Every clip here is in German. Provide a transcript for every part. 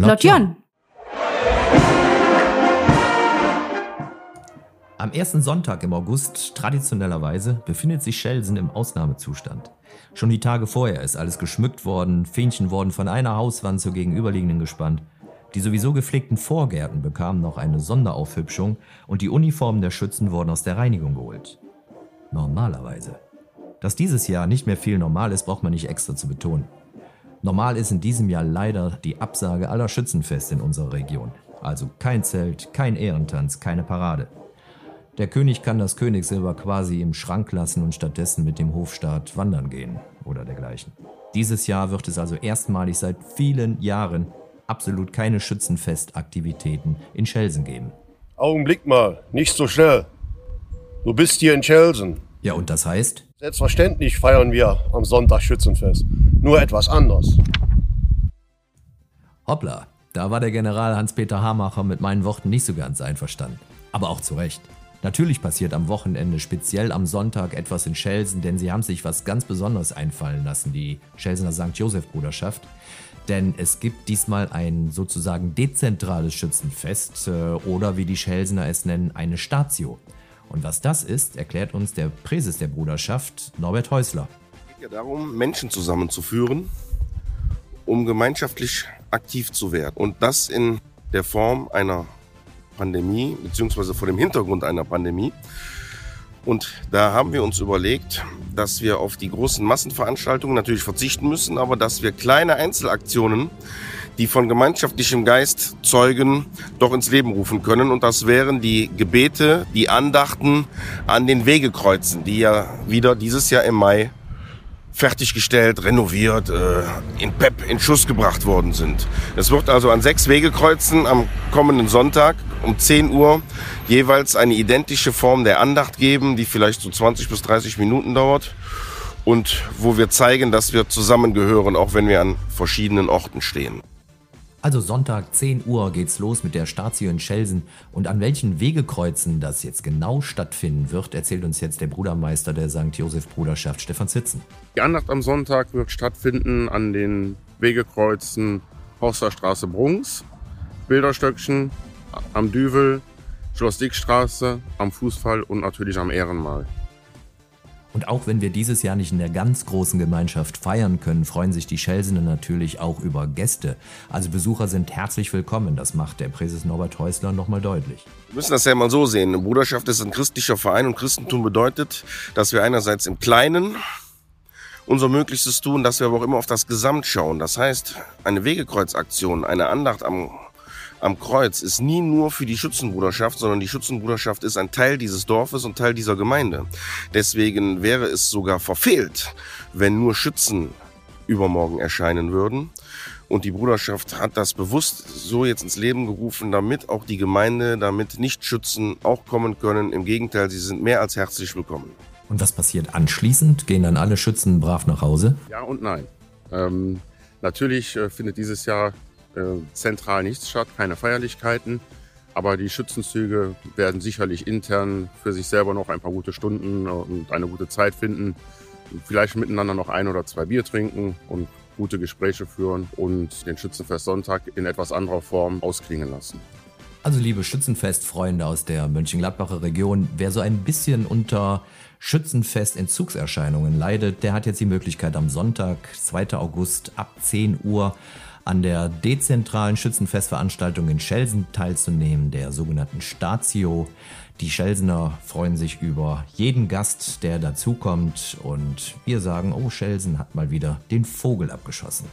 Lotjon. Am ersten Sonntag im August, traditionellerweise, befindet sich Schelsen im Ausnahmezustand. Schon die Tage vorher ist alles geschmückt worden, Fähnchen wurden von einer Hauswand zur gegenüberliegenden gespannt. Die sowieso gepflegten Vorgärten bekamen noch eine Sonderaufhübschung und die Uniformen der Schützen wurden aus der Reinigung geholt. Normalerweise. Dass dieses Jahr nicht mehr viel normal ist, braucht man nicht extra zu betonen. Normal ist in diesem Jahr leider die Absage aller Schützenfeste in unserer Region. Also kein Zelt, kein Ehrentanz, keine Parade. Der König kann das Königssilber quasi im Schrank lassen und stattdessen mit dem Hofstaat wandern gehen oder dergleichen. Dieses Jahr wird es also erstmalig seit vielen Jahren absolut keine Schützenfestaktivitäten in Schelsen geben. Augenblick mal, nicht so schnell. Du bist hier in Schelsen. Ja, und das heißt? Selbstverständlich feiern wir am Sonntag Schützenfest. Nur etwas anders. Hoppla, da war der General Hans-Peter Hamacher mit meinen Worten nicht so ganz einverstanden. Aber auch zu Recht. Natürlich passiert am Wochenende, speziell am Sonntag, etwas in Schelsen, denn sie haben sich was ganz Besonderes einfallen lassen, die Schelsener St. Josef-Bruderschaft. Denn es gibt diesmal ein sozusagen dezentrales Schützenfest äh, oder wie die Schelsener es nennen, eine Statio. Und was das ist, erklärt uns der Präses der Bruderschaft, Norbert Häusler. Es geht ja darum, Menschen zusammenzuführen, um gemeinschaftlich aktiv zu werden. Und das in der Form einer Pandemie, beziehungsweise vor dem Hintergrund einer Pandemie. Und da haben wir uns überlegt, dass wir auf die großen Massenveranstaltungen natürlich verzichten müssen, aber dass wir kleine Einzelaktionen, die von gemeinschaftlichem Geist zeugen, doch ins Leben rufen können. Und das wären die Gebete, die Andachten an den Wegekreuzen, die ja wieder dieses Jahr im Mai fertiggestellt, renoviert, äh, in PEP in Schuss gebracht worden sind. Es wird also an sechs Wegekreuzen am kommenden Sonntag um 10 Uhr jeweils eine identische Form der Andacht geben, die vielleicht so 20 bis 30 Minuten dauert und wo wir zeigen, dass wir zusammengehören, auch wenn wir an verschiedenen Orten stehen. Also Sonntag 10 Uhr geht's los mit der Statio in Schelsen. Und an welchen Wegekreuzen das jetzt genau stattfinden wird, erzählt uns jetzt der Brudermeister der St. Josef Bruderschaft, Stefan Sitzen. Die Andacht am Sonntag wird stattfinden an den Wegekreuzen Horsterstraße Brunks, Bilderstöckchen, am Düvel, Schloss Dickstraße, am Fußfall und natürlich am Ehrenmal. Und auch wenn wir dieses Jahr nicht in der ganz großen Gemeinschaft feiern können, freuen sich die Schelsener natürlich auch über Gäste. Also Besucher sind herzlich willkommen. Das macht der Präses Norbert Häusler nochmal deutlich. Wir müssen das ja mal so sehen. Eine Bruderschaft ist ein christlicher Verein und Christentum bedeutet, dass wir einerseits im Kleinen unser Möglichstes tun, dass wir aber auch immer auf das Gesamt schauen. Das heißt, eine Wegekreuzaktion, eine Andacht am am Kreuz ist nie nur für die Schützenbruderschaft, sondern die Schützenbruderschaft ist ein Teil dieses Dorfes und Teil dieser Gemeinde. Deswegen wäre es sogar verfehlt, wenn nur Schützen übermorgen erscheinen würden. Und die Bruderschaft hat das bewusst so jetzt ins Leben gerufen, damit auch die Gemeinde, damit Nichtschützen auch kommen können. Im Gegenteil, sie sind mehr als herzlich willkommen. Und was passiert anschließend? Gehen dann alle Schützen brav nach Hause? Ja und nein. Ähm, natürlich äh, findet dieses Jahr äh, zentral nichts statt, keine Feierlichkeiten. Aber die Schützenzüge werden sicherlich intern für sich selber noch ein paar gute Stunden und eine gute Zeit finden. Vielleicht miteinander noch ein oder zwei Bier trinken und gute Gespräche führen und den Schützenfest Sonntag in etwas anderer Form ausklingen lassen. Also liebe Schützenfestfreunde aus der Mönchengladbacher Region, wer so ein bisschen unter Schützenfest-Entzugserscheinungen leidet, der hat jetzt die Möglichkeit am Sonntag, 2. August ab 10 Uhr an der dezentralen Schützenfestveranstaltung in Schelsen teilzunehmen, der sogenannten Statio. Die Schelsener freuen sich über jeden Gast, der dazukommt und wir sagen, oh, Schelsen hat mal wieder den Vogel abgeschossen.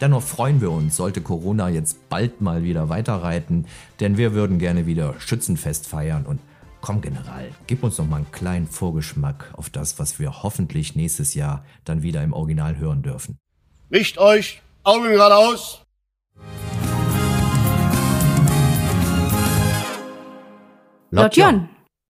Dennoch freuen wir uns, sollte Corona jetzt bald mal wieder weiterreiten, denn wir würden gerne wieder Schützenfest feiern und komm General, gib uns noch mal einen kleinen Vorgeschmack auf das, was wir hoffentlich nächstes Jahr dann wieder im Original hören dürfen. Richt euch Augen geradeaus. Laut Jon.